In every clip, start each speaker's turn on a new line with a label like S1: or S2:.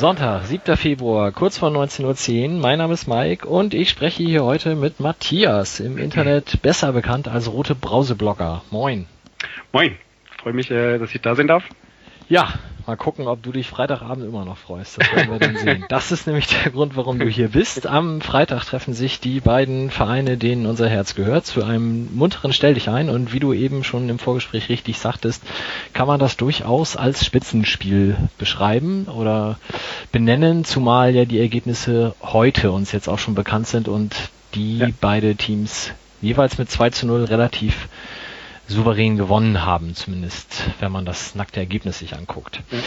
S1: Sonntag, 7. Februar, kurz vor 19.10 Uhr. Mein Name ist Mike und ich spreche hier heute mit Matthias, im Internet besser bekannt als Rote Brauseblogger. Moin.
S2: Moin, freue mich, äh, dass ich da sein darf.
S1: Ja, mal gucken, ob du dich Freitagabend immer noch freust. Das werden wir dann sehen. Das ist nämlich der Grund, warum du hier bist. Am Freitag treffen sich die beiden Vereine, denen unser Herz gehört, zu einem munteren Stell dich ein. Und wie du eben schon im Vorgespräch richtig sagtest, kann man das durchaus als Spitzenspiel beschreiben oder benennen, zumal ja die Ergebnisse heute uns jetzt auch schon bekannt sind und die ja. beide Teams jeweils mit 2 zu 0 relativ souverän gewonnen haben, zumindest wenn man das nackte Ergebnis sich anguckt. Ja.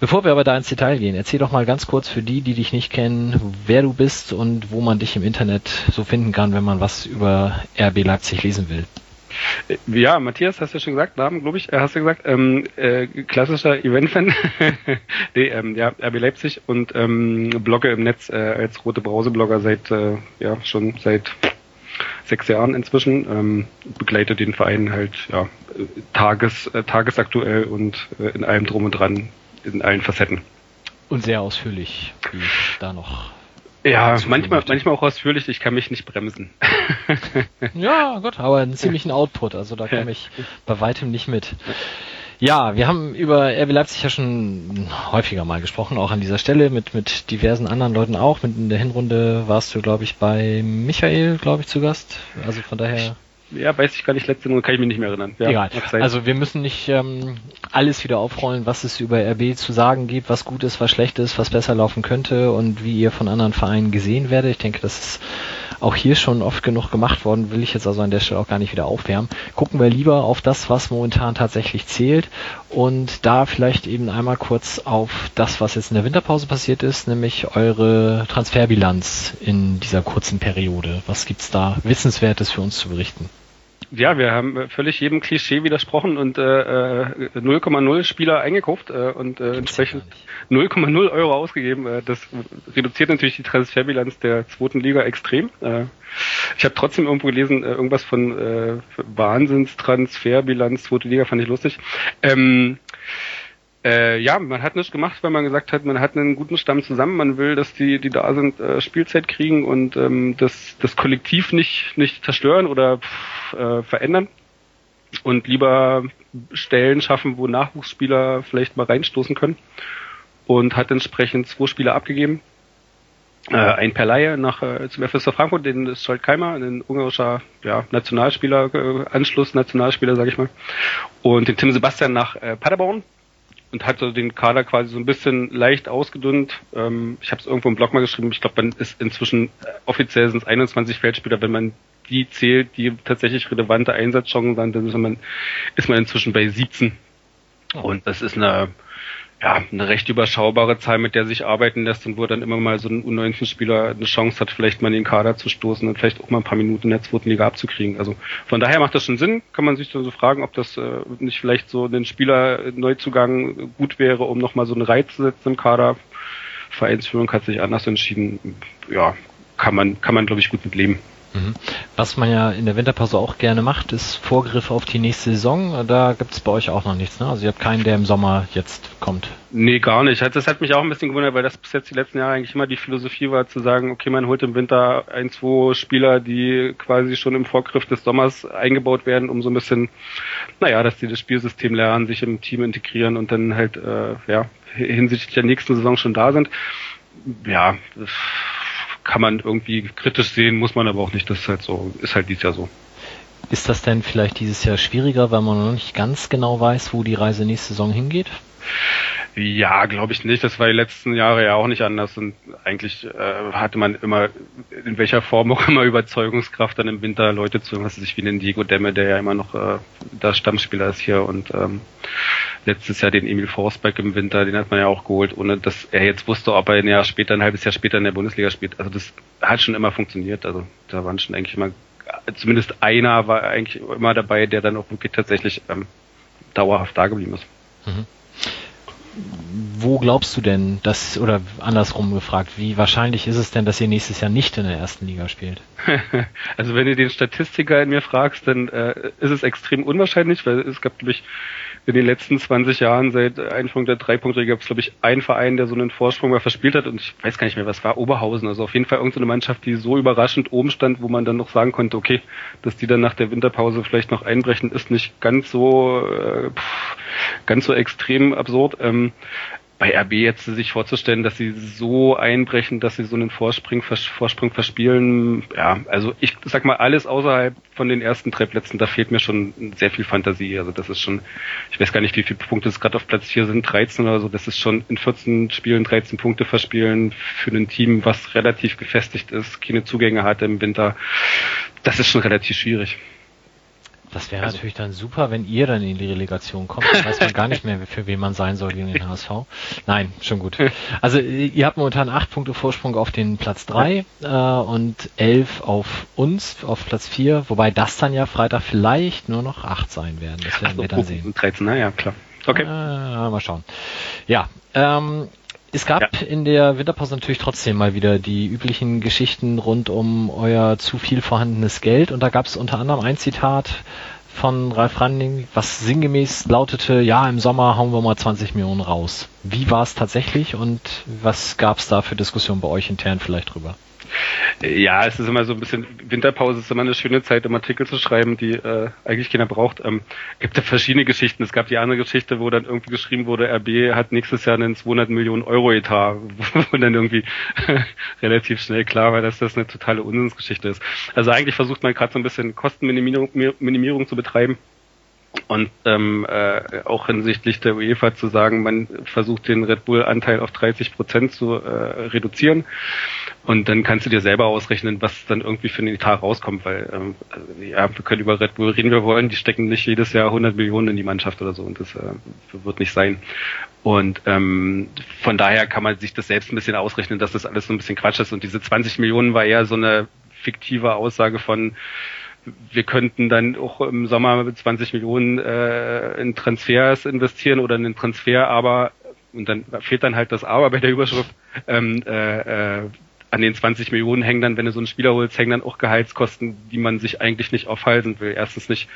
S1: Bevor wir aber da ins Detail gehen, erzähl doch mal ganz kurz für die, die dich nicht kennen, wer du bist und wo man dich im Internet so finden kann, wenn man was über RB Leipzig lesen will.
S2: Äh, ja, Matthias, hast du ja schon gesagt, Namen, glaube ich, äh, hast du gesagt, ähm, äh, klassischer Event-Fan, nee, ähm, ja, RB Leipzig und ähm, blogge im Netz äh, als rote Brause-Blogger seit, äh, ja, schon seit sechs Jahren inzwischen, ähm, begleitet den Verein halt ja, tages, äh, tagesaktuell und äh, in allem drum und dran, in allen Facetten.
S1: Und sehr ausführlich, wie ich da noch.
S2: Ja, manchmal, manchmal auch ausführlich, ich kann mich nicht bremsen.
S1: ja, gut, aber einen ziemlichen Output, also da komme ich bei weitem nicht mit. Ja, wir haben über RB Leipzig ja schon häufiger mal gesprochen, auch an dieser Stelle mit, mit diversen anderen Leuten auch. Mit in der Hinrunde warst du, glaube ich, bei Michael, glaube ich, zu Gast. Also von daher.
S2: Ja, weiß ich gar nicht, letzte Runde kann ich mich nicht mehr erinnern.
S1: Ja, Egal. Also wir müssen nicht ähm, alles wieder aufrollen, was es über RB zu sagen gibt, was gut ist, was schlecht ist, was besser laufen könnte und wie ihr von anderen Vereinen gesehen werdet. Ich denke, das ist auch hier schon oft genug gemacht worden, will ich jetzt also an der Stelle auch gar nicht wieder aufwärmen. Gucken wir lieber auf das, was momentan tatsächlich zählt und da vielleicht eben einmal kurz auf das, was jetzt in der Winterpause passiert ist, nämlich eure Transferbilanz in dieser kurzen Periode. Was gibt's da Wissenswertes für uns zu berichten?
S2: Ja, wir haben völlig jedem Klischee widersprochen und äh, 0,0 äh, Spieler eingekauft äh, und äh, entsprechend 0,0 Euro ausgegeben. Äh, das reduziert natürlich die Transferbilanz der zweiten Liga extrem. Äh, ich habe trotzdem irgendwo gelesen, äh, irgendwas von äh, Wahnsinnstransferbilanz zweite Liga fand ich lustig. Ähm, äh, ja, man hat nichts gemacht, weil man gesagt hat, man hat einen guten Stamm zusammen, man will, dass die, die da sind, äh, Spielzeit kriegen und ähm, das, das Kollektiv nicht, nicht zerstören oder pff, äh, verändern. Und lieber Stellen schaffen, wo Nachwuchsspieler vielleicht mal reinstoßen können. Und hat entsprechend zwei Spieler abgegeben. Äh, ein per Laie nach äh, zum FSV Frankfurt, den ist Scholt Keimer, ein ungarischer ja, Nationalspieler, äh, Anschluss Nationalspieler, sage ich mal, und den Tim Sebastian nach äh, Paderborn, und hat so den Kader quasi so ein bisschen leicht ausgedünnt. Ähm, ich habe es irgendwo im Blog mal geschrieben, ich glaube, man ist inzwischen äh, offiziell sind es 21 Feldspieler, wenn man die zählt, die tatsächlich relevante Einsatzchancen sind, dann ist man, ist man inzwischen bei 17. Und das ist eine ja, eine recht überschaubare Zahl, mit der sich arbeiten lässt und wo dann immer mal so ein U19-Spieler eine Chance hat, vielleicht mal in den Kader zu stoßen und vielleicht auch mal ein paar Minuten in der zweiten Liga abzukriegen. Also von daher macht das schon Sinn. Kann man sich so fragen, ob das äh, nicht vielleicht so den Spieler Neuzugang gut wäre, um nochmal so einen Reiz zu setzen im Kader. Vereinsführung hat sich anders entschieden. Ja, kann man, kann man glaube ich gut mit leben.
S1: Mhm. Was man ja in der Winterpause auch gerne macht, ist Vorgriff auf die nächste Saison. Da gibt es bei euch auch noch nichts, ne? Also ihr habt keinen, der im Sommer jetzt kommt.
S2: Nee, gar nicht. Das hat mich auch ein bisschen gewundert, weil das bis jetzt die letzten Jahre eigentlich immer die Philosophie war, zu sagen, okay, man holt im Winter ein, zwei Spieler, die quasi schon im Vorgriff des Sommers eingebaut werden, um so ein bisschen, naja, dass die das Spielsystem lernen, sich im Team integrieren und dann halt, äh, ja, hinsichtlich der nächsten Saison schon da sind. Ja, kann man irgendwie kritisch sehen, muss man aber auch nicht. Das ist halt so, ist halt dieses Jahr so.
S1: Ist das denn vielleicht dieses Jahr schwieriger, weil man noch nicht ganz genau weiß, wo die Reise nächste Saison hingeht?
S2: Ja, glaube ich nicht. Das war die letzten Jahre ja auch nicht anders. Und eigentlich äh, hatte man immer, in welcher Form auch immer, Überzeugungskraft, dann im Winter Leute zu, was sich wie den Diego Demme, der ja immer noch äh, der Stammspieler ist hier und ähm, letztes Jahr den Emil Forsberg im Winter, den hat man ja auch geholt, ohne dass er jetzt wusste, ob er ein Jahr später, ein halbes Jahr später in der Bundesliga spielt. Also das hat schon immer funktioniert. Also da waren schon eigentlich immer, zumindest einer war eigentlich immer dabei, der dann auch wirklich tatsächlich ähm, dauerhaft da geblieben ist. Mhm.
S1: Wo glaubst du denn, dass, oder andersrum gefragt, wie wahrscheinlich ist es denn, dass ihr nächstes Jahr nicht in der ersten Liga spielt?
S2: also wenn du den Statistiker in mir fragst, dann äh, ist es extrem unwahrscheinlich, weil es gab, glaube ich, in den letzten 20 Jahren seit Einführung der Dreipunktregel gab es, glaube ich, einen Verein, der so einen Vorsprung mal verspielt hat und ich weiß gar nicht mehr, was war, Oberhausen. Also auf jeden Fall irgendeine Mannschaft, die so überraschend oben stand, wo man dann noch sagen konnte, okay, dass die dann nach der Winterpause vielleicht noch einbrechen, ist nicht ganz so äh, pff, ganz so extrem absurd. Ähm, bei RB jetzt sich vorzustellen, dass sie so einbrechen, dass sie so einen Vorsprung, Vorsprung verspielen, ja, also ich sag mal, alles außerhalb von den ersten drei Plätzen, da fehlt mir schon sehr viel Fantasie. Also das ist schon, ich weiß gar nicht, wie viele Punkte es gerade auf Platz 4 sind, 13 oder so, das ist schon in 14 Spielen 13 Punkte verspielen für ein Team, was relativ gefestigt ist, keine Zugänge hat im Winter. Das ist schon relativ schwierig.
S1: Das wäre also, natürlich dann super, wenn ihr dann in die Relegation kommt. Dann weiß man gar nicht mehr, für wen man sein soll gegen den HSV. Nein, schon gut. Also ihr habt momentan acht Punkte Vorsprung auf den Platz drei äh, und elf auf uns, auf Platz vier, wobei das dann ja Freitag vielleicht nur noch acht sein werden. Das werden so, wir dann sehen.
S2: 13, naja, klar. Okay. Äh,
S1: mal schauen. Ja, ähm, es gab ja. in der Winterpause natürlich trotzdem mal wieder die üblichen Geschichten rund um euer zu viel vorhandenes Geld und da gab es unter anderem ein Zitat von Ralf Randing, was sinngemäß lautete, ja, im Sommer hauen wir mal 20 Millionen raus. Wie war es tatsächlich und was gab es da für Diskussionen bei euch intern vielleicht drüber?
S2: Ja, es ist immer so ein bisschen, Winterpause ist immer eine schöne Zeit, um Artikel zu schreiben, die äh, eigentlich keiner braucht. Ähm, gibt ja verschiedene Geschichten. Es gab die andere Geschichte, wo dann irgendwie geschrieben wurde, RB hat nächstes Jahr einen 200 Millionen Euro Etat, wo dann irgendwie relativ schnell klar war, dass das eine totale Unsinnsgeschichte ist. Also eigentlich versucht man gerade so ein bisschen Kostenminimierung Minimierung zu betreiben. Und ähm, äh, auch hinsichtlich der UEFA zu sagen, man versucht den Red Bull-Anteil auf 30 Prozent zu äh, reduzieren. Und dann kannst du dir selber ausrechnen, was dann irgendwie für einen Etat rauskommt, weil ähm, ja, wir können über Red Bull reden, wir wollen, die stecken nicht jedes Jahr 100 Millionen in die Mannschaft oder so und das äh, wird nicht sein. Und ähm, von daher kann man sich das selbst ein bisschen ausrechnen, dass das alles so ein bisschen Quatsch ist. Und diese 20 Millionen war eher so eine fiktive Aussage von wir könnten dann auch im Sommer 20 Millionen äh, in Transfers investieren oder in den Transfer, aber und dann fehlt dann halt das Aber bei der Überschrift. Ähm, äh, äh, an den 20 Millionen hängen dann, wenn du so einen Spieler holst, hängen dann auch Gehaltskosten, die man sich eigentlich nicht aufhalten will. Erstens nicht,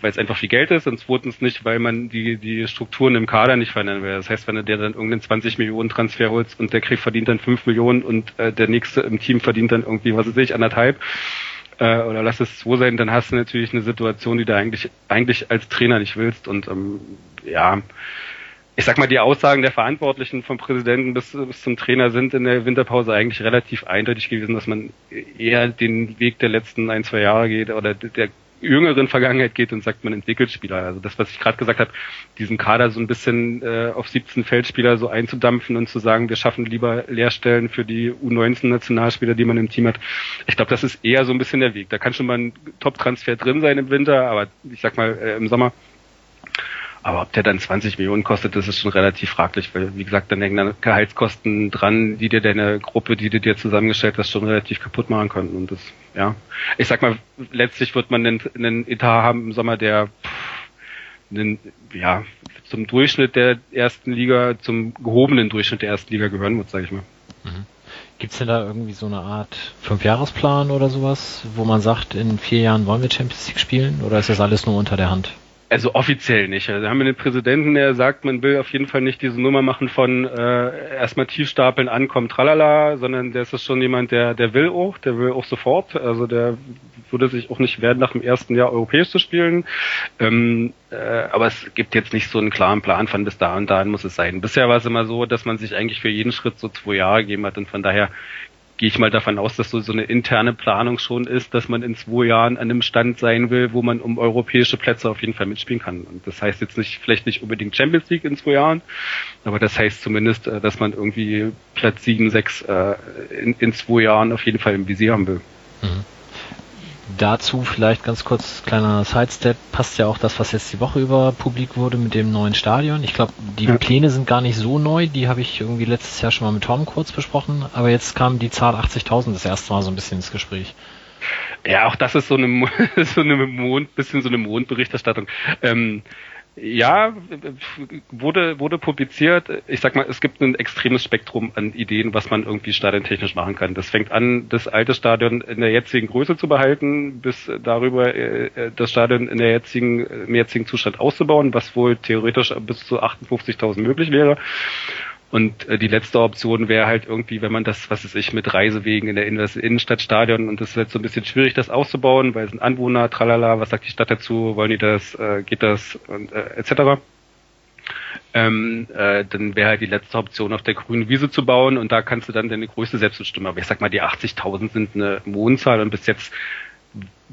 S2: weil es einfach viel Geld ist und zweitens nicht, weil man die, die Strukturen im Kader nicht verändern will. Das heißt, wenn du dir dann irgendeinen 20 Millionen Transfer holst und der kriegt verdient dann 5 Millionen und äh, der nächste im Team verdient dann irgendwie, was weiß ich, anderthalb, äh, oder lass es zwei sein, dann hast du natürlich eine Situation, die du eigentlich, eigentlich als Trainer nicht willst und ähm, ja, ich sag mal, die Aussagen der Verantwortlichen vom Präsidenten bis, bis zum Trainer sind in der Winterpause eigentlich relativ eindeutig gewesen, dass man eher den Weg der letzten ein, zwei Jahre geht oder der jüngeren Vergangenheit geht und sagt, man entwickelt Spieler. Also das, was ich gerade gesagt habe, diesen Kader so ein bisschen äh, auf 17 Feldspieler so einzudampfen und zu sagen, wir schaffen lieber Lehrstellen für die U19-Nationalspieler, die man im Team hat. Ich glaube, das ist eher so ein bisschen der Weg. Da kann schon mal ein Top-Transfer drin sein im Winter, aber ich sag mal, äh, im Sommer aber ob der dann 20 Millionen kostet, das ist schon relativ fraglich, weil, wie gesagt, dann hängen dann Gehaltskosten dran, die dir deine Gruppe, die du dir zusammengestellt hast, schon relativ kaputt machen können. Und das, ja. Ich sag mal, letztlich wird man einen, einen Etat haben im Sommer, der, pff, einen, ja, zum Durchschnitt der ersten Liga, zum gehobenen Durchschnitt der ersten Liga gehören wird, sage ich mal.
S1: Mhm. Gibt's denn da irgendwie so eine Art Fünfjahresplan oder sowas, wo man sagt, in vier Jahren wollen wir Champions League spielen? Oder ist das alles nur unter der Hand?
S2: Also offiziell nicht. Also haben wir den Präsidenten, der sagt, man will auf jeden Fall nicht diese Nummer machen von äh, erstmal tiefstapeln, ankommen, tralala, sondern der ist schon jemand, der der will auch, der will auch sofort. Also der würde sich auch nicht werden, nach dem ersten Jahr europäisch zu spielen. Ähm, äh, aber es gibt jetzt nicht so einen klaren Plan von bis da und dahin muss es sein. Bisher war es immer so, dass man sich eigentlich für jeden Schritt so zwei Jahre gegeben hat und von daher gehe ich mal davon aus, dass so, so eine interne Planung schon ist, dass man in zwei Jahren an einem Stand sein will, wo man um europäische Plätze auf jeden Fall mitspielen kann. Und das heißt jetzt nicht, vielleicht nicht unbedingt Champions League in zwei Jahren, aber das heißt zumindest, äh, dass man irgendwie Platz sieben, sechs äh, in, in zwei Jahren auf jeden Fall im Visier haben will. Mhm.
S1: Dazu vielleicht ganz kurz kleiner Sidestep, passt ja auch das, was jetzt die Woche über publik wurde mit dem neuen Stadion. Ich glaube, die ja. Pläne sind gar nicht so neu, die habe ich irgendwie letztes Jahr schon mal mit Tom kurz besprochen, aber jetzt kam die Zahl 80.000 das erste Mal so ein bisschen ins Gespräch.
S2: Ja, auch das ist so eine, so eine Mond, bisschen so eine Mondberichterstattung. Ähm, Ja, wurde, wurde publiziert. Ich sag mal, es gibt ein extremes Spektrum an Ideen, was man irgendwie stadiontechnisch machen kann. Das fängt an, das alte Stadion in der jetzigen Größe zu behalten, bis darüber äh, das Stadion in der jetzigen, im jetzigen Zustand auszubauen, was wohl theoretisch bis zu 58.000 möglich wäre. Und äh, die letzte Option wäre halt irgendwie, wenn man das, was weiß ich, mit Reisewegen in der Innenstadtstadion und das ist jetzt so ein bisschen schwierig, das auszubauen, weil es sind Anwohner, tralala, was sagt die Stadt dazu, wollen die das, äh, geht das und äh, etc. Ähm, äh, dann wäre halt die letzte Option auf der grünen Wiese zu bauen und da kannst du dann deine Größe selbst bestimmen. Aber ich sag mal, die 80.000 sind eine Mondzahl und bis jetzt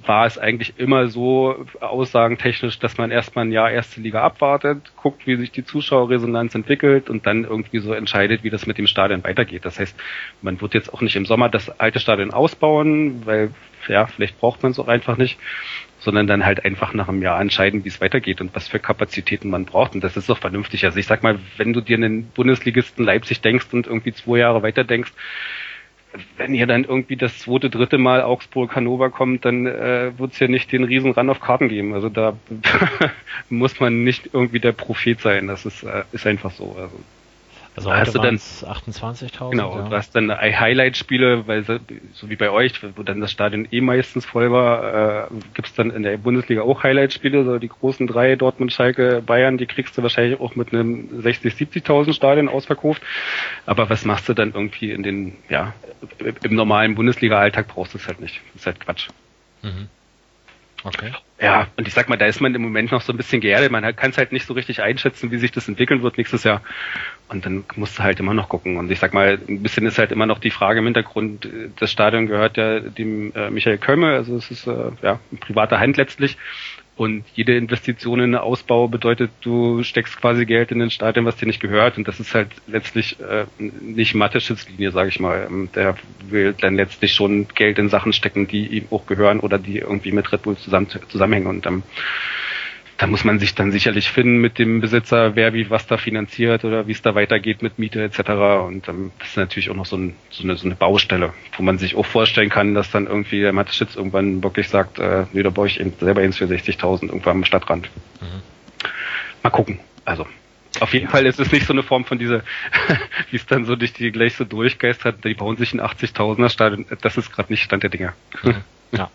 S2: war es eigentlich immer so aussagentechnisch, dass man erstmal ein Jahr erste Liga abwartet, guckt, wie sich die Zuschauerresonanz entwickelt und dann irgendwie so entscheidet, wie das mit dem Stadion weitergeht. Das heißt, man wird jetzt auch nicht im Sommer das alte Stadion ausbauen, weil ja, vielleicht braucht man es auch einfach nicht, sondern dann halt einfach nach einem Jahr entscheiden, wie es weitergeht und was für Kapazitäten man braucht. Und das ist doch vernünftig. Also ich sag mal, wenn du dir einen Bundesligisten Leipzig denkst und irgendwie zwei Jahre weiter denkst, wenn hier dann irgendwie das zweite, dritte Mal Augsburg Hannover kommt, dann äh, wird es ja nicht den riesen Run auf Karten geben. Also da muss man nicht irgendwie der Prophet sein. Das ist, äh, ist einfach so. Also
S1: also heute hast du dann 28.000.
S2: Genau, ja. du hast dann Highlight-Spiele, weil so wie bei euch, wo dann das Stadion eh meistens voll war, äh, gibt es dann in der Bundesliga auch Highlight-Spiele, so die großen drei, Dortmund, Schalke, Bayern, die kriegst du wahrscheinlich auch mit einem 60, 70.000 Stadion ausverkauft. Aber was machst du dann irgendwie in den, ja, im normalen Bundesliga-Alltag brauchst du es halt nicht. Das ist halt Quatsch. Mhm. Okay. Ja, und ich sag mal, da ist man im Moment noch so ein bisschen geerdet. Man kann es halt nicht so richtig einschätzen, wie sich das entwickeln wird nächstes Jahr. Und dann musst du halt immer noch gucken. Und ich sag mal, ein bisschen ist halt immer noch die Frage im Hintergrund, das Stadion gehört ja dem äh, Michael Kömme, also es ist äh, ja in privater Hand letztlich. Und jede Investition in einen Ausbau bedeutet, du steckst quasi Geld in den Stadion, was dir nicht gehört. Und das ist halt letztlich äh, nicht Mathe-Schutzlinie, sage ich mal. Ähm, der will dann letztlich schon Geld in Sachen stecken, die ihm auch gehören oder die irgendwie mit Red Bull zusammen, zusammenhängen. Und ähm, da muss man sich dann sicherlich finden mit dem Besitzer, wer wie was da finanziert oder wie es da weitergeht mit Miete etc. Und ähm, das ist natürlich auch noch so, ein, so, eine, so eine Baustelle, wo man sich auch vorstellen kann, dass dann irgendwie der Mateschitz irgendwann wirklich sagt, äh, nee, da baue ich selber eins für 60.000 irgendwann am Stadtrand. Mhm. Mal gucken. Also auf jeden ja. Fall ist es nicht so eine Form von dieser, wie es dann so durch die gleich so durchgeistert, die bauen sich ein 80.000er Stadion. Das ist gerade nicht Stand der Dinge.
S1: Mhm. Ja.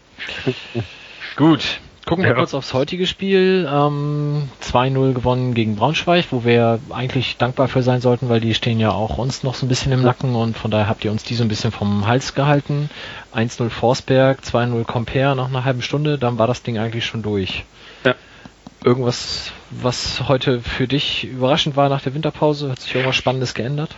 S1: Gut, Gucken wir ja. kurz aufs heutige Spiel. Ähm, 2-0 gewonnen gegen Braunschweig, wo wir eigentlich dankbar für sein sollten, weil die stehen ja auch uns noch so ein bisschen im Nacken und von daher habt ihr uns die so ein bisschen vom Hals gehalten. 1-0 Forsberg, 2-0 Compare nach einer halben Stunde, dann war das Ding eigentlich schon durch. Ja. Irgendwas, was heute für dich überraschend war nach der Winterpause? Hat sich irgendwas Spannendes geändert?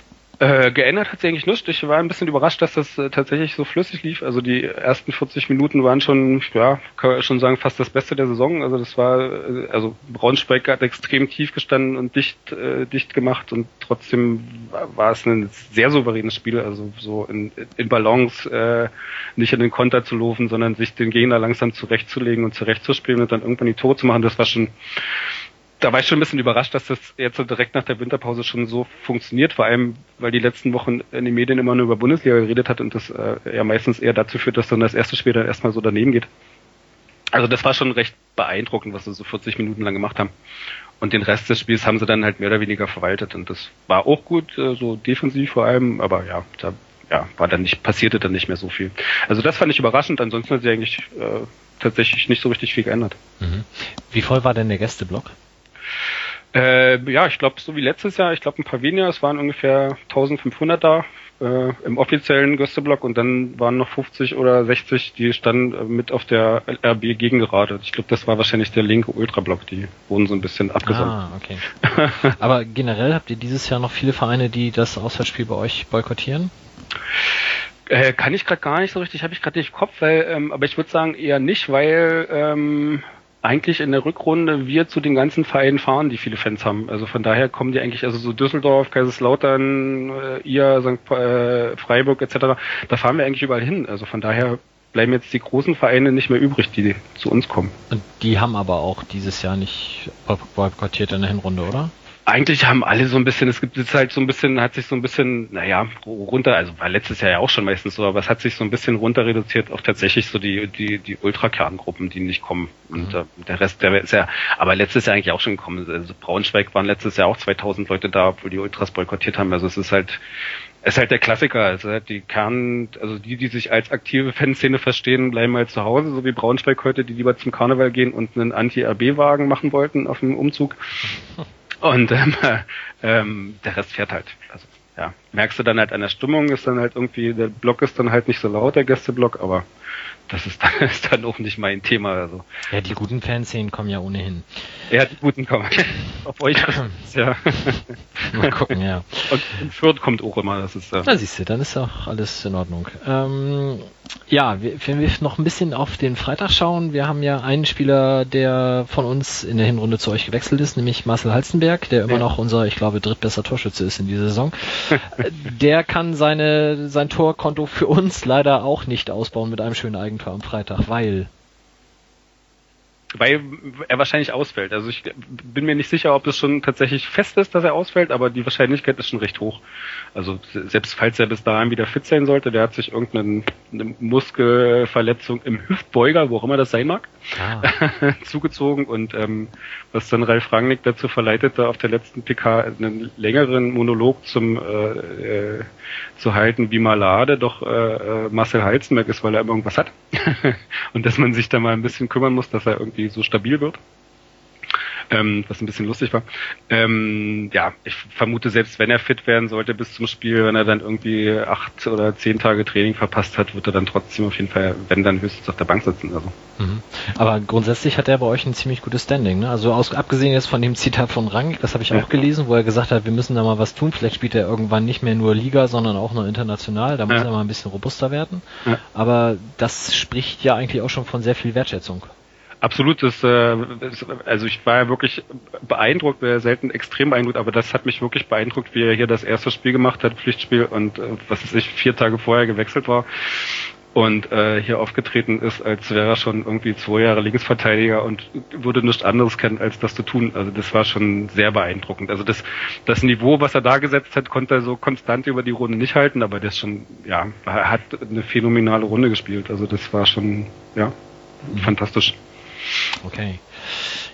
S2: Äh, geändert hat sich eigentlich nichts. Ich war ein bisschen überrascht, dass das äh, tatsächlich so flüssig lief. Also die ersten 40 Minuten waren schon, ja, kann man schon sagen, fast das Beste der Saison. Also das war, äh, also Braunschweig hat extrem tief gestanden und dicht, äh, dicht gemacht und trotzdem war, war es ein sehr souveränes Spiel. Also so in, in Balance, äh, nicht in den Konter zu laufen, sondern sich den Gegner langsam zurechtzulegen und zurechtzuspielen und dann irgendwann die Tore zu machen. Das war schon da war ich schon ein bisschen überrascht, dass das jetzt so direkt nach der Winterpause schon so funktioniert, vor allem, weil die letzten Wochen in den Medien immer nur über Bundesliga geredet hat und das äh, ja meistens eher dazu führt, dass dann das erste Spiel dann erstmal so daneben geht. Also das war schon recht beeindruckend, was sie so 40 Minuten lang gemacht haben. Und den Rest des Spiels haben sie dann halt mehr oder weniger verwaltet und das war auch gut, äh, so defensiv vor allem, aber ja, da ja, war dann nicht, passierte dann nicht mehr so viel. Also das fand ich überraschend, ansonsten hat sich eigentlich äh, tatsächlich nicht so richtig viel geändert.
S1: Mhm. Wie voll war denn der Gästeblock?
S2: Äh, ja, ich glaube, so wie letztes Jahr, ich glaube ein paar weniger, es waren ungefähr 1500 da äh, im offiziellen Gästeblock und dann waren noch 50 oder 60, die standen mit auf der RB gegengerade. Ich glaube, das war wahrscheinlich der linke Ultrablock, die wurden so ein bisschen abgesandt. Ah, okay.
S1: Aber generell habt ihr dieses Jahr noch viele Vereine, die das Auswärtsspiel bei euch boykottieren?
S2: Äh, kann ich gerade gar nicht so richtig, habe ich gerade nicht im Kopf, weil, ähm, aber ich würde sagen eher nicht, weil ähm, eigentlich in der Rückrunde wir zu den ganzen Vereinen fahren, die viele Fans haben. Also von daher kommen die eigentlich, also so Düsseldorf, Kaiserslautern, äh, ihr, St. Äh, Freiburg etc., da fahren wir eigentlich überall hin. Also von daher bleiben jetzt die großen Vereine nicht mehr übrig, die zu uns kommen.
S1: Und die haben aber auch dieses Jahr nicht boykottiert in der Hinrunde, oder?
S2: Eigentlich haben alle so ein bisschen, es gibt jetzt halt so ein bisschen, hat sich so ein bisschen, naja, runter, also war letztes Jahr ja auch schon meistens so, aber es hat sich so ein bisschen runter reduziert auf tatsächlich so die, die, die Ultrakerngruppen, die nicht kommen. Und mhm. der Rest, der ist ja, aber letztes Jahr eigentlich auch schon gekommen. Also Braunschweig waren letztes Jahr auch 2000 Leute da, obwohl die Ultras boykottiert haben. Also es ist halt, es ist halt der Klassiker. Also halt die Kern, also die, die sich als aktive Fanszene verstehen, bleiben halt zu Hause, so wie Braunschweig heute, die lieber zum Karneval gehen und einen Anti-RB-Wagen machen wollten auf dem Umzug. Und ähm, ähm, der Rest fährt halt. Also ja, merkst du dann halt an der Stimmung, ist dann halt irgendwie, der Block ist dann halt nicht so laut, der Gästeblock, aber das ist dann, ist dann auch nicht mein Thema. Also.
S1: Ja, die guten Fanszenen kommen ja ohnehin.
S2: Ja, die guten kommen. Auf euch. ja.
S1: Mal gucken, ja.
S2: Und, und Fürth kommt auch immer, das ist ja.
S1: Na siehst du, dann ist auch alles in Ordnung. Ähm, ja, wenn wir noch ein bisschen auf den Freitag schauen, wir haben ja einen Spieler, der von uns in der Hinrunde zu euch gewechselt ist, nämlich Marcel Halstenberg, der immer ja. noch unser, ich glaube, drittbester Torschütze ist in dieser Saison. der kann seine, sein Torkonto für uns leider auch nicht ausbauen mit einem schönen Eigentor am Freitag, weil
S2: weil er wahrscheinlich ausfällt. Also ich bin mir nicht sicher, ob es schon tatsächlich fest ist, dass er ausfällt, aber die Wahrscheinlichkeit ist schon recht hoch. Also selbst falls er bis dahin wieder fit sein sollte, der hat sich irgendeine Muskelverletzung im Hüftbeuger, wo auch immer das sein mag, ah. zugezogen und ähm, was dann Ralf Rangnick dazu verleitete, auf der letzten PK einen längeren Monolog zum äh, äh, zu halten, wie Malade doch äh, äh Marcel Halzenberg ist, weil er immer irgendwas hat und dass man sich da mal ein bisschen kümmern muss, dass er irgendwie so stabil wird ähm, was ein bisschen lustig war. Ähm, ja, ich vermute, selbst wenn er fit werden sollte bis zum Spiel, wenn er dann irgendwie acht oder zehn Tage Training verpasst hat, wird er dann trotzdem auf jeden Fall, wenn dann höchstens auf der Bank sitzen. Also.
S1: Mhm. Aber grundsätzlich hat er bei euch ein ziemlich gutes Standing. Ne? Also aus, abgesehen jetzt von dem Zitat von Rang, das habe ich ja. auch gelesen, wo er gesagt hat, wir müssen da mal was tun. Vielleicht spielt er irgendwann nicht mehr nur Liga, sondern auch nur international. Da muss ja. er mal ein bisschen robuster werden. Ja. Aber das spricht ja eigentlich auch schon von sehr viel Wertschätzung.
S2: Absolut, das, äh, also ich war ja wirklich beeindruckt, wäre selten extrem beeindruckt, aber das hat mich wirklich beeindruckt, wie er hier das erste Spiel gemacht hat, Pflichtspiel und äh, was weiß ich, vier Tage vorher gewechselt war und äh, hier aufgetreten ist, als wäre er schon irgendwie zwei Jahre Linksverteidiger und würde nichts anderes kennen, als das zu tun. Also das war schon sehr beeindruckend. Also das, das Niveau, was er da gesetzt hat, konnte er so konstant über die Runde nicht halten, aber ist schon, ja, er hat eine phänomenale Runde gespielt. Also das war schon, ja, fantastisch.
S1: Okay.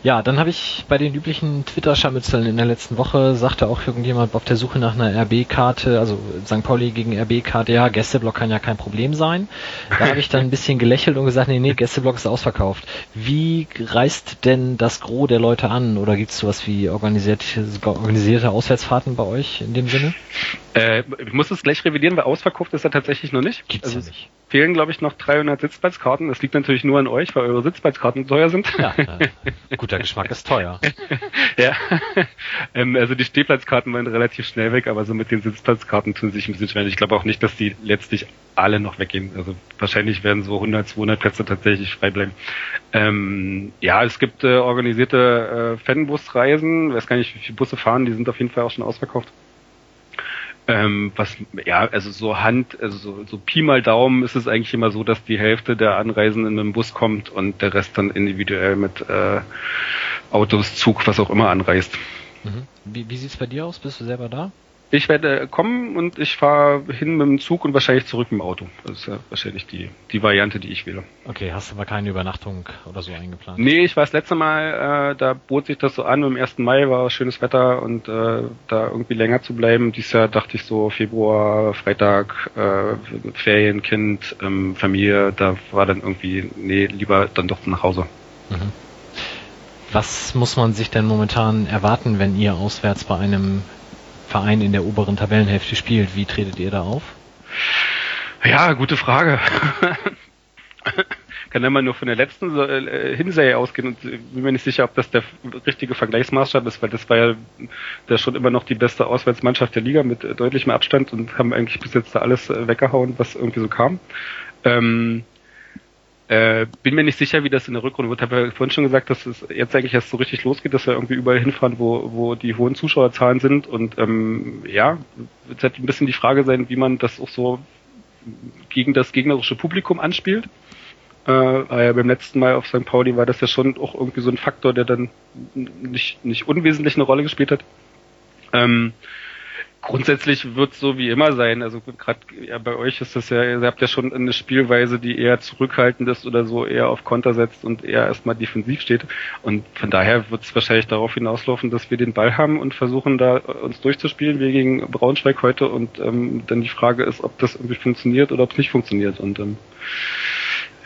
S1: Ja, dann habe ich bei den üblichen Twitter-Scharmützeln in der letzten Woche, sagte auch irgendjemand auf der Suche nach einer RB-Karte, also St. Pauli gegen RB-Karte, ja, Gästeblock kann ja kein Problem sein. Da habe ich dann ein bisschen gelächelt und gesagt, nee, nee, Gästeblock ist ausverkauft. Wie reist denn das Gros der Leute an? Oder gibt es sowas wie organisierte, organisierte Auswärtsfahrten bei euch in dem Sinne?
S2: Äh, ich muss es gleich revidieren, weil ausverkauft ist er tatsächlich noch nicht.
S1: Gibt's also ja nicht.
S2: Fehlen, glaube ich, noch 300 Sitzplatzkarten. Das liegt natürlich nur an euch, weil eure Sitzplatzkarten teuer sind. Ja,
S1: guter Geschmack ist teuer.
S2: ja, ähm, also die Stehplatzkarten waren relativ schnell weg, aber so mit den Sitzplatzkarten tun sich ein bisschen schwer. Ich glaube auch nicht, dass die letztlich alle noch weggehen. Also wahrscheinlich werden so 100, 200 Plätze tatsächlich frei bleiben. Ähm, ja, es gibt äh, organisierte äh, Fanbusreisen. Ich weiß gar nicht, wie viele Busse fahren. Die sind auf jeden Fall auch schon ausverkauft. Ähm, was, ja, also so Hand, also so, so Pi mal Daumen ist es eigentlich immer so, dass die Hälfte der Anreisenden mit dem Bus kommt und der Rest dann individuell mit äh, Autos, Zug, was auch immer anreist.
S1: Mhm. Wie, wie sieht's bei dir aus? Bist du selber da?
S2: Ich werde kommen und ich fahre hin mit dem Zug und wahrscheinlich zurück mit dem Auto. Das ist ja wahrscheinlich die, die Variante, die ich wähle.
S1: Okay, hast du aber keine Übernachtung oder so eingeplant?
S2: Nee, ich war das letzte Mal, äh, da bot sich das so an, am 1. Mai war schönes Wetter und äh, da irgendwie länger zu bleiben. Dieses Jahr dachte ich so Februar, Freitag, äh, Ferienkind, ähm, Familie, da war dann irgendwie, nee, lieber dann doch nach Hause. Mhm.
S1: Was muss man sich denn momentan erwarten, wenn ihr auswärts bei einem Verein in der oberen Tabellenhälfte spielt. Wie tretet ihr da auf?
S2: Ja, gute Frage. Kann immer nur von der letzten äh, Hinserie ausgehen und bin mir nicht sicher, ob das der richtige Vergleichsmaßstab ist, weil das war ja der schon immer noch die beste Auswärtsmannschaft der Liga mit deutlichem Abstand und haben eigentlich bis jetzt da alles äh, weggehauen, was irgendwie so kam. Ähm, äh, bin mir nicht sicher, wie das in der Rückrunde wird. Ich habe ja vorhin schon gesagt, dass es jetzt eigentlich erst so richtig losgeht, dass wir irgendwie überall hinfahren, wo, wo die hohen Zuschauerzahlen sind. Und ähm, ja, wird halt ein bisschen die Frage sein, wie man das auch so gegen das gegnerische Publikum anspielt. Äh, äh, beim letzten Mal auf St. Pauli war das ja schon auch irgendwie so ein Faktor, der dann nicht, nicht unwesentlich eine Rolle gespielt hat. Ähm, grundsätzlich wird es so wie immer sein. Also gerade ja, bei euch ist das ja, ihr habt ja schon eine Spielweise, die eher zurückhaltend ist oder so, eher auf Konter setzt und eher erstmal defensiv steht. Und von daher wird es wahrscheinlich darauf hinauslaufen, dass wir den Ball haben und versuchen da uns durchzuspielen, wie gegen Braunschweig heute. Und ähm, dann die Frage ist, ob das irgendwie funktioniert oder ob es nicht funktioniert. Und ähm,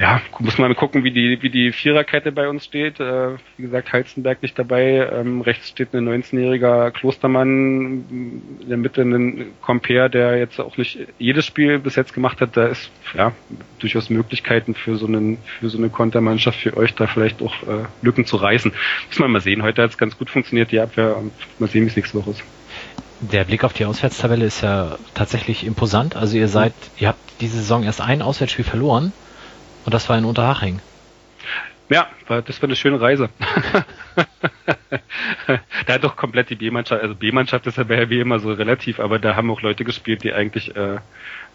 S2: ja, muss man gucken, wie die, wie die Viererkette bei uns steht. Äh, wie gesagt, Heizenberg nicht dabei. Ähm, rechts steht ein 19-jähriger Klostermann, in der Mitte ein Compare, der jetzt auch nicht jedes Spiel bis jetzt gemacht hat. Da ist ja durchaus Möglichkeiten für so einen, für so eine Kontermannschaft für euch da vielleicht auch äh, Lücken zu reißen. Muss man mal sehen. Heute hat es ganz gut funktioniert, die Abwehr. Mal sehen, wie es nächste Woche ist.
S1: Der Blick auf die Auswärtstabelle ist ja tatsächlich imposant. Also ihr seid, ihr habt diese Saison erst ein Auswärtsspiel verloren. Und das war in Unterhaching.
S2: Ja, das war eine schöne Reise. da hat doch komplett die B-Mannschaft, also B-Mannschaft ist ja bei wie immer so relativ, aber da haben auch Leute gespielt, die eigentlich, äh,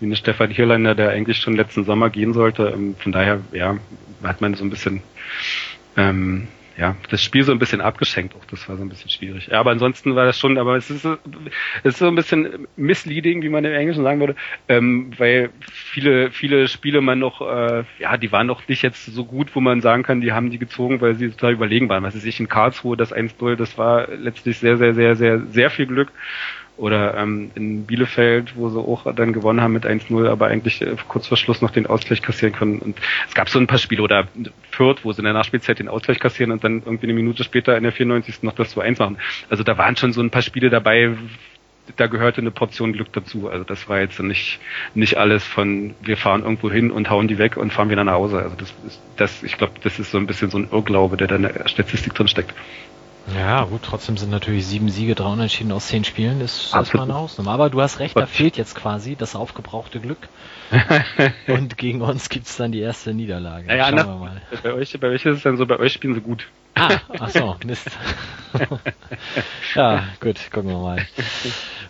S2: wie eine Stefan Hirleiner, der eigentlich schon letzten Sommer gehen sollte. Ähm, von daher, ja, hat man so ein bisschen ähm, ja, das Spiel so ein bisschen abgeschenkt auch, das war so ein bisschen schwierig. Ja, aber ansonsten war das schon, aber es ist, so, es ist so ein bisschen misleading, wie man im Englischen sagen würde, ähm, weil viele, viele Spiele man noch, äh, ja, die waren noch nicht jetzt so gut, wo man sagen kann, die haben die gezogen, weil sie total überlegen waren. Was ist ich in Karlsruhe, das 1-0, das war letztlich sehr, sehr, sehr, sehr, sehr viel Glück. Oder ähm, in Bielefeld, wo sie auch dann gewonnen haben mit 1-0, aber eigentlich äh, kurz vor Schluss noch den Ausgleich kassieren können. Und es gab so ein paar Spiele, oder Fürth, wo sie in der Nachspielzeit den Ausgleich kassieren und dann irgendwie eine Minute später in der 94. noch das 2-1 machen. Also da waren schon so ein paar Spiele dabei, da gehörte eine Portion Glück dazu. Also das war jetzt nicht, nicht alles von wir fahren irgendwo hin und hauen die weg und fahren wieder nach Hause. Also das ist, das, ich glaube, das ist so ein bisschen so ein Irrglaube, der da in der Statistik drin steckt.
S1: Ja, gut, trotzdem sind natürlich sieben Siege, drei Unentschieden aus zehn Spielen, das ist erstmal eine Ausnahme. Aber du hast recht, da fehlt jetzt quasi das aufgebrauchte Glück. Und gegen uns gibt's dann die erste Niederlage.
S2: Naja, Schauen wir mal. Bei euch, bei euch ist es dann so, bei euch spielen sie gut.
S1: Ah, ach so, Mist. ja, gut, gucken wir mal.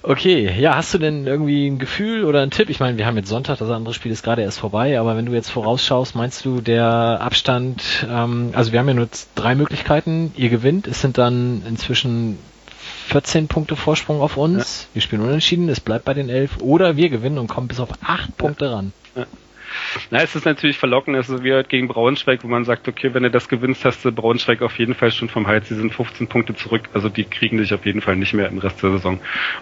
S1: Okay, ja, hast du denn irgendwie ein Gefühl oder ein Tipp? Ich meine, wir haben jetzt Sonntag, das andere Spiel ist gerade erst vorbei, aber wenn du jetzt vorausschaust, meinst du, der Abstand, ähm, also wir haben ja nur drei Möglichkeiten, ihr gewinnt, es sind dann inzwischen 14 Punkte Vorsprung auf uns, ja. wir spielen unentschieden, es bleibt bei den 11, oder wir gewinnen und kommen bis auf 8 Punkte ran. Ja.
S2: Na, es ist natürlich verlockend, es ist wie halt gegen Braunschweig, wo man sagt, okay, wenn du das gewinnst, hast du Braunschweig auf jeden Fall schon vom Hals, sie sind 15 Punkte zurück, also die kriegen dich auf jeden Fall nicht mehr im Rest der Saison.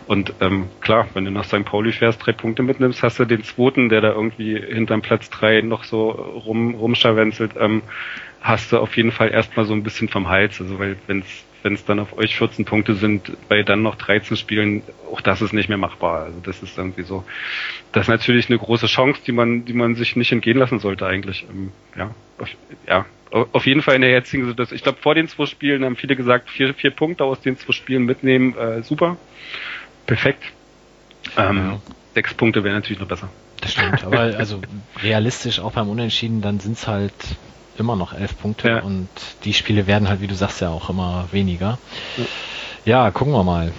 S2: Und ähm, klar, wenn du nach St. Pauli fährst, drei Punkte mitnimmst, hast du den zweiten, der da irgendwie hinterm Platz drei noch so rum, rumscharwenzelt, ähm, hast du auf jeden Fall erstmal so ein bisschen vom Hals, also weil wenn's wenn es dann auf euch 14 Punkte sind, bei dann noch 13 Spielen, auch das ist nicht mehr machbar. Also das ist irgendwie so, das ist natürlich eine große Chance, die man, die man sich nicht entgehen lassen sollte eigentlich. Ähm, ja, auf, ja, auf jeden Fall in der jetzigen Situation. Ich glaube, vor den zwei Spielen haben viele gesagt, vier, vier Punkte aus den zwei Spielen mitnehmen, äh, super, perfekt. Ähm, ja. Sechs Punkte wäre natürlich noch besser.
S1: Das stimmt, aber also realistisch auch beim Unentschieden, dann sind es halt immer noch elf Punkte ja. und die Spiele werden halt, wie du sagst, ja auch immer weniger. Ja, gucken wir mal.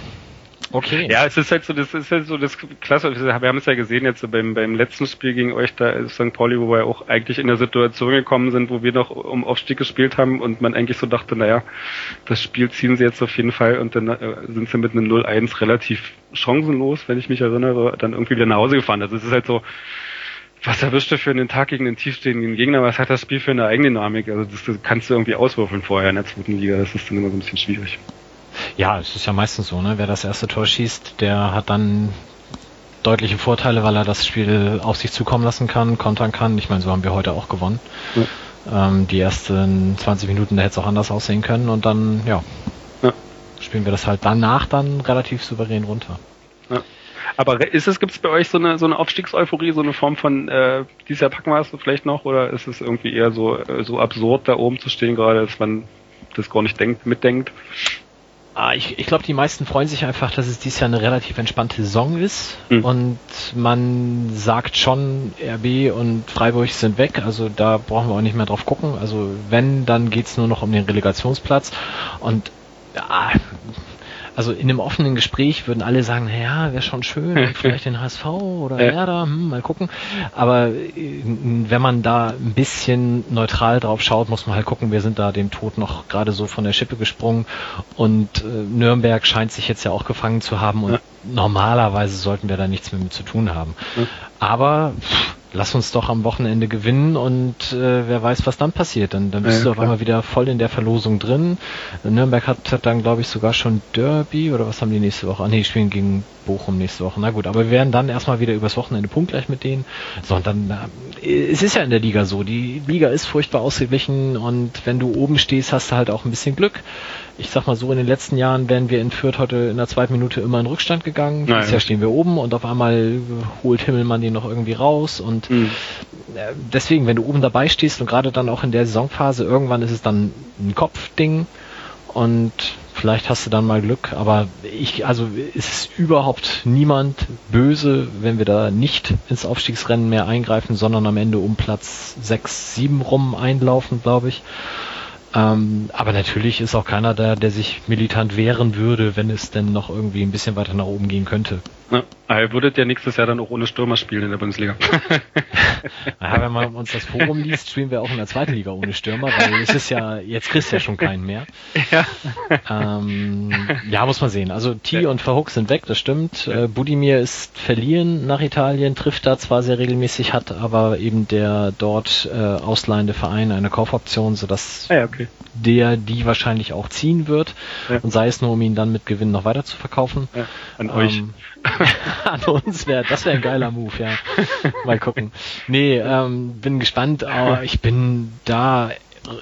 S2: Okay. Ja, es ist halt so, das ist halt so das Klasse. Wir haben es ja gesehen jetzt beim, beim letzten Spiel gegen euch, da ist St. Pauli, wo wir auch eigentlich in der Situation gekommen sind, wo wir noch um Aufstieg gespielt haben und man eigentlich so dachte, naja, das Spiel ziehen sie jetzt auf jeden Fall und dann äh, sind sie mit einem 0-1 relativ chancenlos, wenn ich mich erinnere, dann irgendwie wieder nach Hause gefahren. Also es ist halt so, was erwischt du für einen Tag gegen den tiefstehenden Gegner? Was hat das Spiel für eine Eigendynamik? Also das, das kannst du irgendwie auswürfeln vorher in der zweiten Liga. Das ist dann immer so ein bisschen schwierig.
S1: Ja, es ist ja meistens so, ne? Wer das erste Tor schießt, der hat dann deutliche Vorteile, weil er das Spiel auf sich zukommen lassen kann, kontern kann. Ich meine, so haben wir heute auch gewonnen. Ja. Ähm, die ersten 20 Minuten, da hätte es auch anders aussehen können und dann, ja, ja, spielen wir das halt danach dann relativ souverän runter.
S2: Ja. Aber ist es, gibt es bei euch so eine, so eine Aufstiegseuphorie, so eine Form von, äh, dieses Jahr packen wir es vielleicht noch, oder ist es irgendwie eher so, äh, so absurd, da oben zu stehen gerade, dass man das gar nicht denkt, mitdenkt?
S1: Ah, ich, ich glaube, die meisten freuen sich einfach, dass es dieses Jahr eine relativ entspannte Saison ist mhm. und man sagt schon, RB und Freiburg sind weg, also da brauchen wir auch nicht mehr drauf gucken. Also wenn, dann geht's nur noch um den Relegationsplatz und ja, also in einem offenen Gespräch würden alle sagen, naja, wäre schon schön, vielleicht den HSV oder
S2: Ja.
S1: Werder, hm, mal gucken. Aber äh, wenn man da ein bisschen neutral drauf schaut, muss man halt gucken, wir sind da dem Tod noch gerade so von der Schippe gesprungen und äh, Nürnberg scheint sich jetzt ja auch gefangen zu haben und
S2: Ja.
S1: normalerweise sollten wir da nichts mehr mit zu tun haben.
S2: Ja.
S1: Aber pff, lass uns doch am Wochenende gewinnen und äh, wer weiß, was dann passiert. Dann, dann bist
S2: Ja,
S1: du auf
S2: klar.
S1: einmal wieder voll in der Verlosung drin. Nürnberg hat, hat dann, glaube ich, sogar schon Derby oder was haben die nächste Woche? Ah, nee, spielen gegen Bochum nächste Woche. Na gut, aber wir werden dann erstmal wieder übers Wochenende punktgleich mit denen. So, und dann, äh, es ist ja in der Liga so. Die Liga ist furchtbar ausgeglichen und wenn du oben stehst, hast du halt auch ein bisschen Glück. Ich sag mal so, in den letzten Jahren wären wir in Fürth heute in der zweiten Minute immer in Rückstand gegangen.
S2: Naja.
S1: Jahr stehen wir oben und auf einmal holt Himmelmann den noch irgendwie raus und
S2: Hm.
S1: äh, deswegen, wenn du oben dabei stehst und gerade dann auch in der Saisonphase, irgendwann ist es dann ein Kopfding und vielleicht hast du dann mal Glück, aber ich, also es ist überhaupt niemand böse, wenn wir da nicht ins Aufstiegsrennen mehr eingreifen, sondern am Ende um Platz 6, 7 rum einlaufen, glaube ich. Ähm, aber natürlich ist auch keiner da, der sich militant wehren würde, wenn es denn noch irgendwie ein bisschen weiter nach oben gehen könnte.
S2: Ja, ihr würdet ja nächstes Jahr dann auch ohne Stürmer spielen in der Bundesliga.
S1: Naja, wenn man uns das Forum liest, spielen wir auch in der zweiten Liga ohne Stürmer, weil es ist ja, jetzt kriegst du ja schon keinen mehr.
S2: ja.
S1: Ähm, ja, muss man sehen. Also T und Verhook sind weg, das stimmt. Äh, Budimir ist verliehen nach Italien, trifft da zwar sehr regelmäßig, hat aber eben der dort äh, ausleihende Verein eine Kaufoption, sodass
S2: Ah ja, okay.
S1: der die wahrscheinlich auch ziehen wird.
S2: Ja.
S1: Und sei es nur, um ihn dann mit Gewinn noch weiter zu verkaufen.
S2: Ja, an euch.
S1: An uns wäre, das wäre ein geiler Move, ja. Mal gucken. Nee, ähm, bin gespannt, aber ich bin da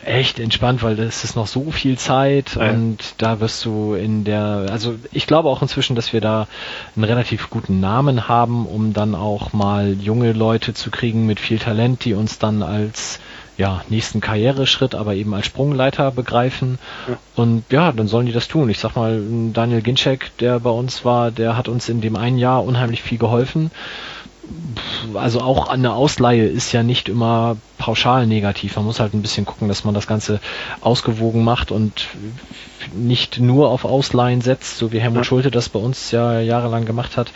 S1: echt entspannt, weil es ist noch so viel Zeit
S2: Ja.
S1: und da wirst du in der, also ich glaube auch inzwischen, dass wir da einen relativ guten Namen haben, um dann auch mal junge Leute zu kriegen mit viel Talent, die uns dann als ja, nächsten Karriereschritt, aber eben als Sprungleiter begreifen.
S2: Ja.
S1: Und ja, dann sollen die das tun. Ich sag mal, Daniel Ginczek, der bei uns war, der hat uns in dem einen Jahr unheimlich viel geholfen. Also auch eine Ausleihe ist ja nicht immer pauschal negativ. Man muss halt ein bisschen gucken, dass man das Ganze ausgewogen macht und nicht nur auf Ausleihen setzt, so wie Helmut. Schulte das bei uns ja jahrelang gemacht hat,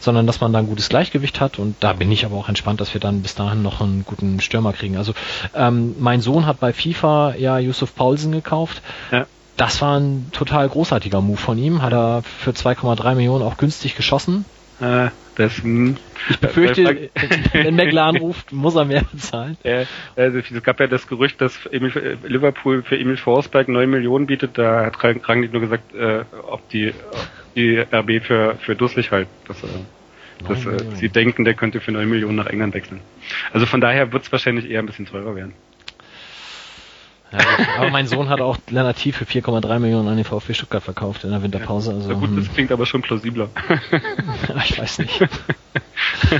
S1: sondern dass man da ein gutes Gleichgewicht hat und da bin ich aber auch entspannt, dass wir dann bis dahin noch einen guten Stürmer kriegen. Also ähm, mein Sohn hat bei FIFA ja Yusuf Paulsen gekauft.
S2: Ja.
S1: Das war ein total großartiger Move von ihm, hat er für 2,3 Millionen auch günstig geschossen.
S2: Äh, das, hm.
S1: Ich befürchte, wenn McLaren ruft, muss er mehr bezahlen.
S2: Äh, also es gab ja das Gerücht, dass Emil, äh, Liverpool für Emil Forsberg 9 Millionen bietet. Da hat Rang- Rangnick nur gesagt, äh, ob die, ob die RB für, für dusselig halt. Dass, äh, dass äh, sie denken, der könnte für 9 Millionen nach England wechseln. Also von daher wird es wahrscheinlich eher ein bisschen teurer werden.
S1: Ja, aber mein Sohn hat auch Lennart T. für 4,3 Millionen an den VfB Stuttgart verkauft in der Winterpause. Also,
S2: Na gut,
S1: hm.
S2: das klingt aber schon plausibler.
S1: ich weiß nicht.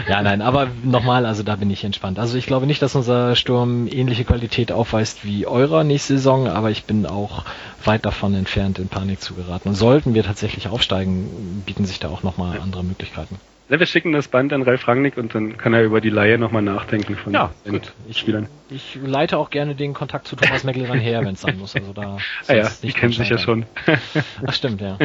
S1: ja, nein, aber nochmal, also da bin ich entspannt. Also ich glaube nicht, dass unser Sturm ähnliche Qualität aufweist wie eurer nächste Saison, aber ich bin auch weit davon entfernt, in Panik zu geraten. Und sollten wir tatsächlich aufsteigen, bieten sich da auch nochmal andere Möglichkeiten.
S2: Ja, wir schicken das Band an Ralf Rangnick und dann kann er über die Laie nochmal nachdenken von
S1: Ja,
S2: den
S1: gut. Ich,
S2: Spielern.
S1: ich leite auch gerne den Kontakt zu Thomas Meckleran her, wenn es sein muss. Also da
S2: Ah ja, die kennen sich ja schon.
S1: Ach stimmt, ja.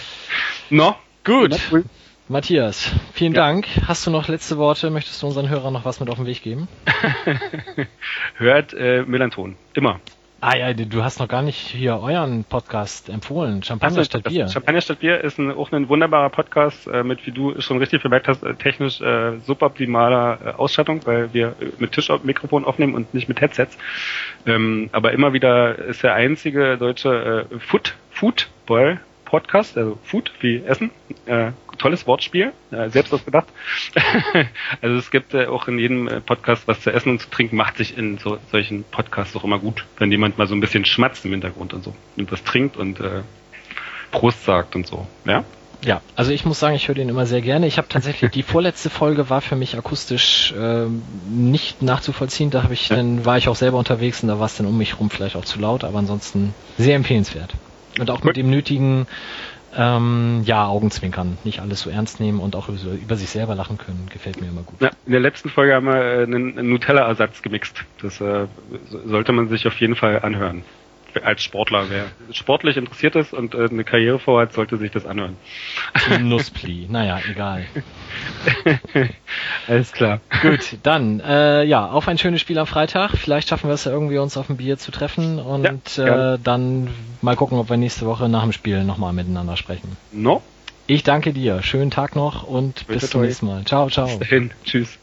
S2: no?
S1: Gut.
S2: Cool.
S1: Matthias, vielen
S2: Ja.
S1: Dank. Hast du noch letzte Worte? Möchtest du unseren Hörern noch was mit auf den Weg geben?
S2: Hört äh, Melanton. Immer.
S1: Ah ja, du hast noch gar nicht hier euren Podcast empfohlen. Champagner statt Bier.
S2: Champagner statt Bier ist ein, auch ein wunderbarer Podcast äh, mit, wie du schon richtig bemerkt hast, äh, technisch äh, suboptimaler äh, Ausstattung, weil wir äh, mit Tischmikrofon aufnehmen und nicht mit Headsets. Ähm, aber immer wieder ist der einzige deutsche äh, Food, Football Podcast, also Food wie Essen. Äh, tolles Wortspiel, äh, selbst ausgedacht. also es gibt äh, auch in jedem äh, Podcast was zu essen und zu trinken, macht sich in so, solchen Podcasts auch immer gut, wenn jemand mal so ein bisschen schmatzt im Hintergrund und so und was trinkt und äh, Prost sagt und so. Ja?
S1: Ja, also ich muss sagen, ich höre den immer sehr gerne. Ich habe tatsächlich die vorletzte Folge war für mich akustisch ähm, nicht nachzuvollziehen. Da habe ich
S2: Ja.
S1: dann war ich auch selber unterwegs und da war es dann um mich rum vielleicht auch zu laut, aber ansonsten sehr empfehlenswert. Und auch mit dem nötigen ähm, ja Augenzwinkern, nicht alles so ernst nehmen und auch über, sich selber lachen können, gefällt mir immer gut.
S2: ja. In der letzten Folge haben wir äh, einen, Nutella-Ersatz gemixt. Das äh, so- sollte man sich auf jeden Fall anhören. Als Sportler, wer sportlich interessiert ist und äh, eine Karriere vorhat, sollte sich das anhören.
S1: Nuspli. Naja, egal.
S2: Alles klar.
S1: Gut, dann, äh, ja, auf ein schönes Spiel am Freitag. Vielleicht schaffen wir es ja irgendwie, uns auf ein Bier zu treffen und
S2: Ja,
S1: äh, dann mal gucken, ob wir nächste Woche nach dem Spiel nochmal miteinander sprechen.
S2: No?
S1: Ich danke dir. Schönen Tag noch und
S2: Toi,
S1: bis zum nächsten Mal. Ciao, ciao.
S2: Bis dahin. Tschüss.